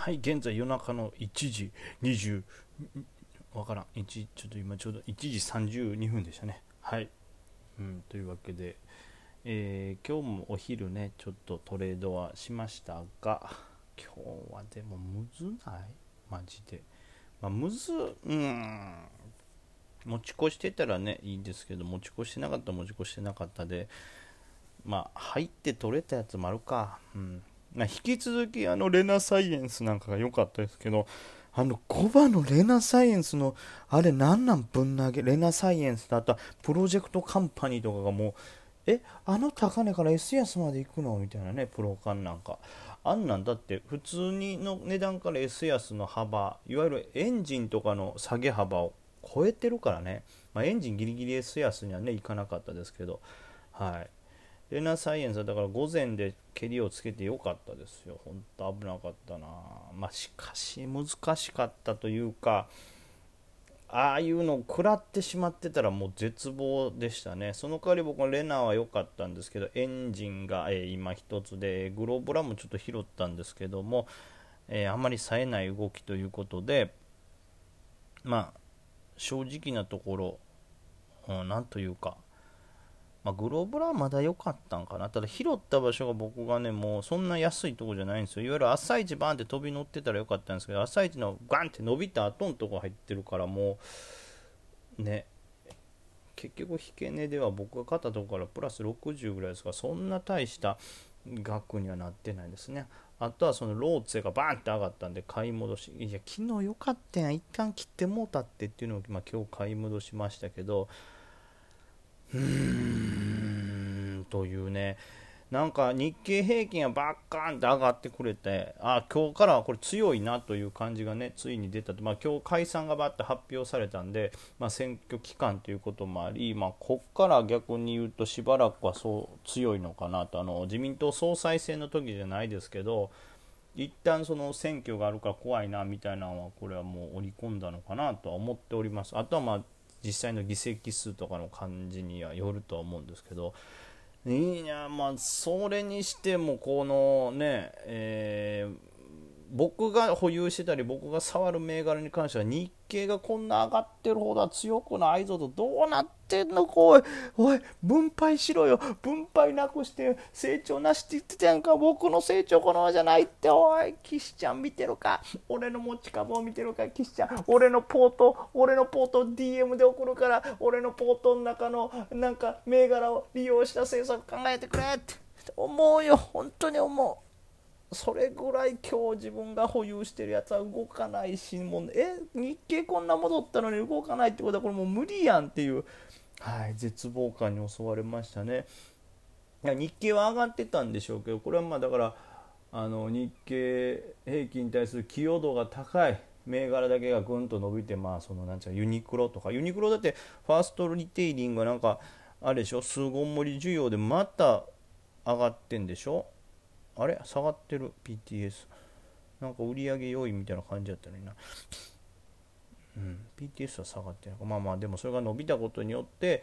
はい現在夜中の1時20わからん。1ちょっと今ちょうど1時32分でしたね。はい、うん、というわけで、えー、今日もお昼ねちょっとトレードはしましたが今日はでもむずない？マジで。まあ、むずうん持ち越してたらねいいんですけど持ち越してなかった持ち越してなかったでまあ入って取れたやつもあるか。うん。引き続きあのレナサイエンスなんかが良かったですけどあの5番のレナサイエンスのあれなんなんぶん投げレナサイエンスだったプロジェクトカンパニーとかがもうえあの高値から S 安まで行くのみたいなねプロカンなんか。あんなんだって普通にの値段から S 安の幅いわゆるエンジンとかの下げ幅を超えてるからね、まあ、エンジンギリギリ S 安にはねいかなかったですけど。はい。レナサイエンスはだから午前で蹴りをつけてよかったですよ。本当危なかったな。まあ、しかし難しかったというか、ああいうのを食らってしまってたらもう絶望でしたね。その代わり僕はレナは良かったんですけど、エンジンが、えー、今一つで、グローブラもちょっと拾ったんですけども、えー、あまり冴えない動きということで、まあ、正直なところ、うん、なんというか、まあ、グローブラはまだ良かったんかな。ただ拾った場所が僕がね、もうそんな安いとこじゃないんですよ。いわゆる朝一バーンって飛び乗ってたらよかったんですけど、朝一のガンって伸びた後のとこ入ってるからもう、ね、結局引け値では僕が買ったとこからプラス60ぐらいですから、そんな大した額にはなってないですね。あとはそのローツェがバーンって上がったんで買い戻し、いや、昨日良かったやん、一旦切ってもうたってっていうのを、まあ、今日買い戻しましたけど、うーんというね。なんか日経平均がバッカーンって上がってくれてあ今日からはこれ強いなという感じがねついに出たと、まあ、今日解散がバッて発表されたんで、まあ、選挙期間ということもあり、まあ、こっから逆に言うとしばらくはそう強いのかなと。あの自民党総裁選の時じゃないですけど一旦その選挙があるから怖いなみたいなのはこれはもう織り込んだのかなとは思っております。あとはまあ実際の議席数とかの感じにはよるとは思うんですけどいやまあそれにしてもこのね、えー、僕が保有してたり僕が触る銘柄に関しては日経がこんな上がってるほどは強くないぞとどうなってんの？おいおい分配しろよ。分配なくして成長なしって言ってたやんか僕の成長このままじゃないって。おい岸ちゃん見てるか？俺の持ち株を見てるか？岸ちゃん。俺のポート俺のポート DM で送るから俺のポートの中のなんか銘柄を利用した政策考えてくれって。思うよ。本当に思う。それぐらい今日自分が保有してるやつは動かないしもうえ日経こんな戻ったのに動かないってことはこれもう無理やんっていう、はい、絶望感に襲われましたね。いや日経は上がってたんでしょうけどこれはまあだからあの日経平均に対する寄与度が高い銘柄だけがぐんと伸びてまあそのなんちゃうユニクロとか。ユニクロだってファーストリテイリングがなんかあれでしょ数本盛り需要でまた上がってんでしょ。あれ？下がってる？PTS なんか売り上げ良いみたいな感じだったのにな。うん。PTS は下がってない。まあまあでもそれが伸びたことによって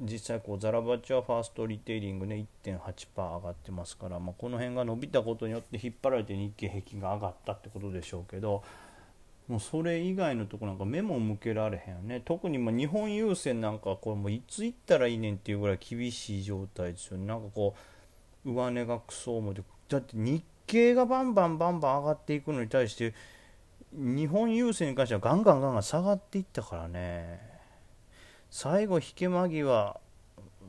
実際こうザラバチはファーストリテイリングね1.8%上がってますから、まあ、この辺が伸びたことによって引っ張られて日経平均が上がったってことでしょうけどもうそれ以外のとこなんか目も向けられへんよね。特にま日本郵船なんかこれもいつ行ったらいいねんっていうぐらい厳しい状態ですよね。なんかこう上値がクソ重でだって日経がバンバンバンバン上がっていくのに対して日本郵政に関してはガンガンガンガン下がっていったからね。最後引け間際、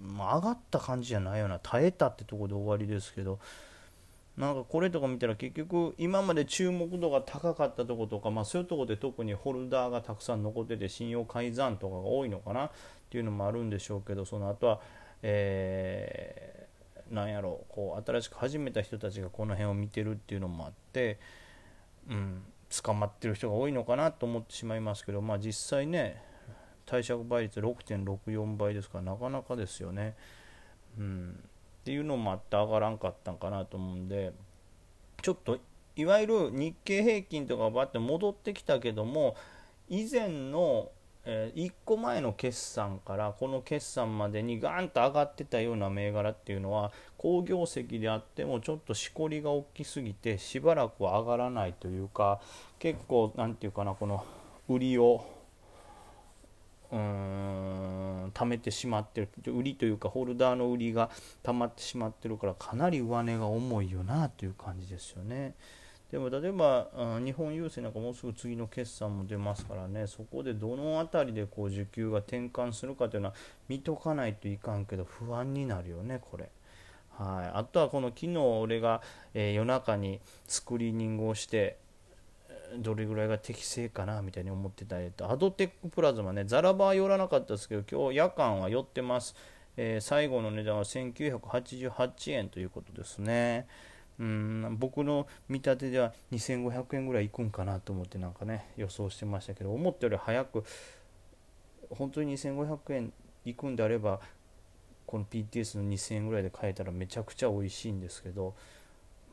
上がった感じじゃないような耐えたってとこで終わりですけどなんかこれとか見たら結局今まで注目度が高かったとことか、まあ、そういうとこで特にホルダーがたくさん残ってて信用改ざんとかが多いのかなっていうのもあるんでしょうけどその後は、えーなんやろうこう新しく始めた人たちがこの辺を見てるっていうのもあって、うん、捕まってる人が多いのかなと思ってしまいますけど、まあ、実際ね貸借倍率6.64倍ですからなかなかですよね。うん、っていうのもあって上がらんかったんかなと思うんでちょっといわゆる日経平均とかバッて戻ってきたけども以前のえー、1個前の決算からこの決算までにガーンと上がってたような銘柄っていうのは好業績であってもちょっとしこりが大きすぎてしばらくは上がらないというか結構何て言うかなこの売りをうーん貯めてしまってる売りというかホルダーの売りが溜まってしまってるからかなり上値が重いよなという感じですよね。でも例えば日本郵政なんかもうすぐ次の決算も出ますからね。そこでどの辺りでこう需給が転換するかというのは見とかないといかんけど不安になるよねこれ。はい、あとはこの昨日俺が、えー、夜中にスクリーニングをしてどれぐらいが適正かなみたいに思ってたりと。アドテックプラズマね。ザラバは寄らなかったですけど今日夜間は寄ってます、えー、最後の値段は1988円ということですね。うん僕の見立てでは2500円ぐらいいくんかなと思ってなんかね予想してましたけど思ったより早く本当に2500円いくんであればこの PTS の2000円ぐらいで買えたらめちゃくちゃ美味しいんですけど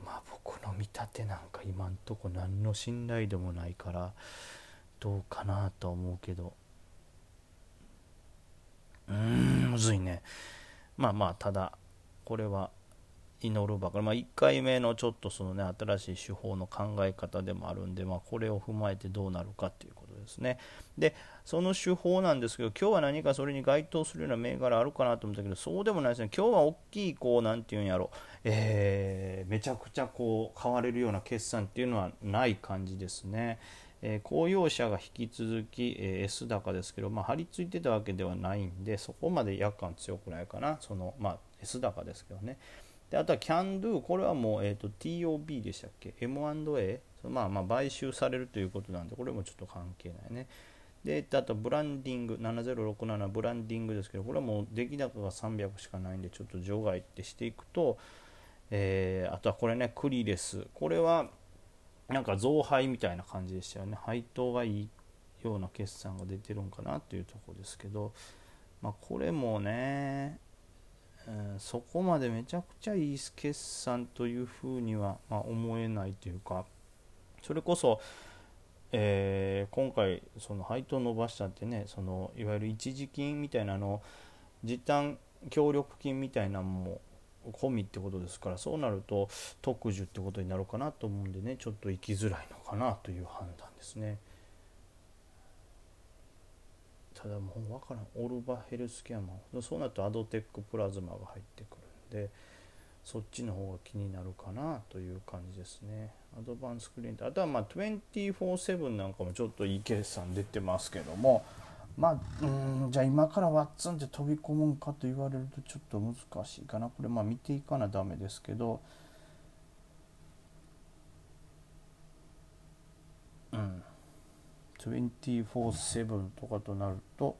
まあ僕の見立てなんか今んとこ何の信頼度もないからどうかなとは思うけど。うーんむずいね。まあまあただこれは祈るばかり、まあ、1回目のちょっとそのね新しい手法の考え方でもあるんで、まあ、これを踏まえてどうなるかっていうことですね。でその手法なんですけど今日は何かそれに該当するような銘柄あるかなと思ったけどそうでもないですね。今日は大きいこう何て言うんやろ、えー、めちゃくちゃこう買われるような決算っていうのはない感じですね。え、公用車が引き続き、え、S 高ですけど、まあ、張り付いてたわけではないんでそこまで夜間強くないかな。その、まあ、S 高ですけどね。であとは CanDo これはもう、えーと、TOB でしたっけ？M&A まあまあ買収されるということなんでこれもちょっと関係ないね。であとブランディング7067ブランディングですけどこれはもう出来高が300しかないんでちょっと除外ってしていくと、えー、あとはこれねクリレスこれはなんか増配みたいな感じでしたよね。配当がいいような決算が出てるんかなというとこですけどまあこれもねそこまでめちゃくちゃいい決算というふうには、まあ、思えないというかそれこそ、えー、今回その配当伸ばしたってねそのいわゆる一時金みたいなの時短協力金みたいなのも込みってことですからそうなると特需ってことになるかなと思うんでねちょっと行きづらいのかなという判断ですね。ただもう分からん。オルバヘルスケアもそうなるとアドテックプラズマが入ってくるんでそっちの方が気になるかなという感じですね。アドバンスクリーンとあとはまあ247なんかもちょっといい決算出てますけども。まあうんじゃあ今からワッツンって飛び込むんかと言われるとちょっと難しいかな。これまあ見ていかなダメですけど。うん。24-7とかとなると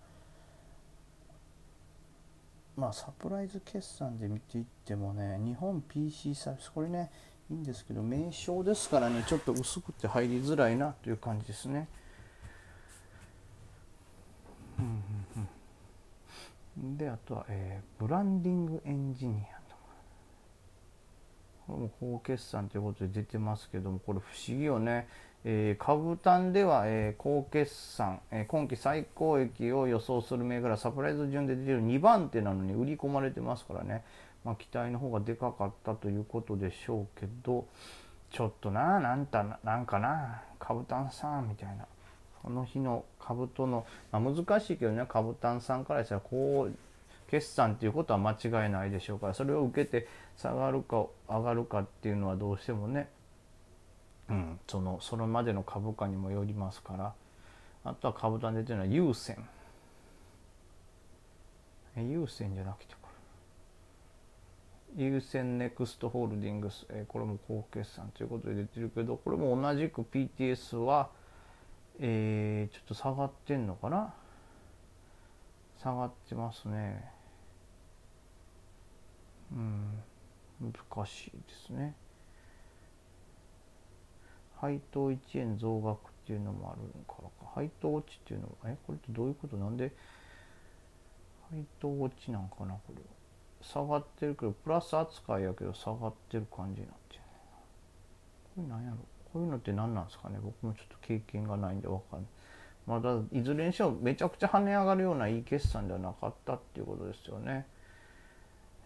まあサプライズ決算で見ていってもね日本 PC サービスこれねいいんですけど名称ですからねちょっと薄くて入りづらいなという感じですね。であとは、えー、ブランディングエンジニアとか。これも高決算ということで出てますけどもこれ不思議よね。えー、株単では、えー、高決算、えー、今期最高益を予想する銘柄サプライズ順で出てる2番手なのに売り込まれてますからね、まあ、期待の方がでかかったということでしょうけどちょっとななんたなんかな株単さんみたいな。その日の株との、まあ、難しいけどね株単さんからしたらこう決算っていうことは間違いないでしょうからそれを受けて下がるか上がるかっていうのはどうしてもねそのそれまでの株価にもよりますから。あとは株単でというのは優先優先じゃなくてこれ。優先ネクストホールディングス、えこれも高決算ということで出てるけどこれも同じく PTS は、えー、ちょっと下がってんのかな？下がってますね。うん。難しいですね。配当1円増額っていうのもあるからか。配当落ちっていうのはえこれってどういうこと？なんで？配当落ちなんかなこれ下がってるけどプラス扱いやけど下がってる感じになってるこれ何やろ？こういうのって何なんですかね？僕もちょっと経験がないんでわかんない。まだいずれにしろめちゃくちゃ跳ね上がるようないい決算ではなかったっていうことですよね。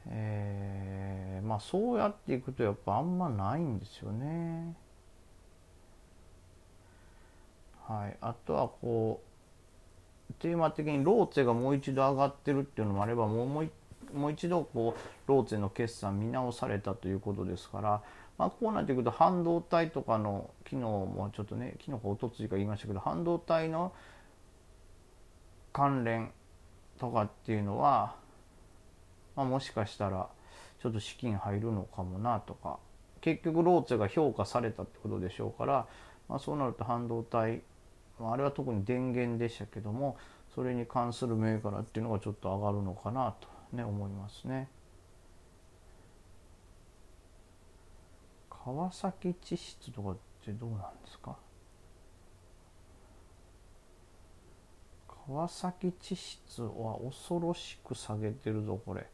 えー、まあそうやっていくとやっぱあんまないんですよね。はい、あとはこうテーマ的にローツェがもう一度上がってるっていうのもあればもうもうもう一度こうローツェの決算見直されたということですから、まあ、こうなっていくと半導体とかの昨日もちょっとね昨日かおとついか言いましたけど半導体の関連とかっていうのは、まあ、もしかしたらちょっと資金入るのかもなとか結局ローツェが評価されたってことでしょうから、まあ、そうなると半導体あれは特に電源でしたけどもそれに関する銘柄っていうのがちょっと上がるのかなとね思いますね。川崎地質とかってどうなんですか？川崎地質は恐ろしく下げてるぞこれ。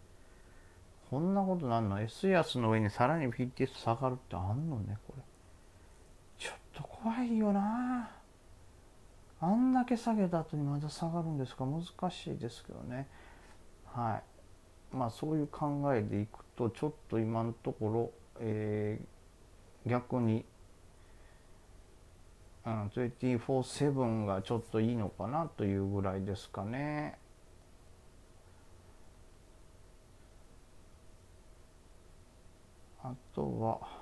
こんなことなんの？S 安の上にさらに PTS 下がるってあんのねこれ。ちょっと怖いよな。あんだけ下げた後にまた下がるんですか？難しいですけどね。はい。まあそういう考えでいくとちょっと今のところ、えー、逆に、うん、24-7がちょっといいのかなというぐらいですかね。あとは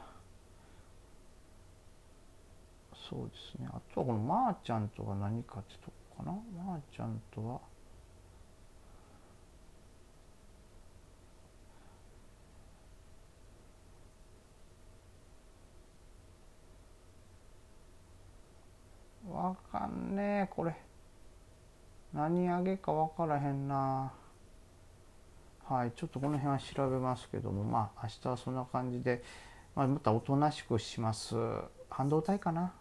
そうですね。あとはこのまーちゃんとは何かってとこかな？まーちゃんとは。わかんねえこれ。何あげか分からへんな。はいちょっとこの辺は調べますけども。まあ明日はそんな感じで、まあ、またおとなしくします。半導体かな？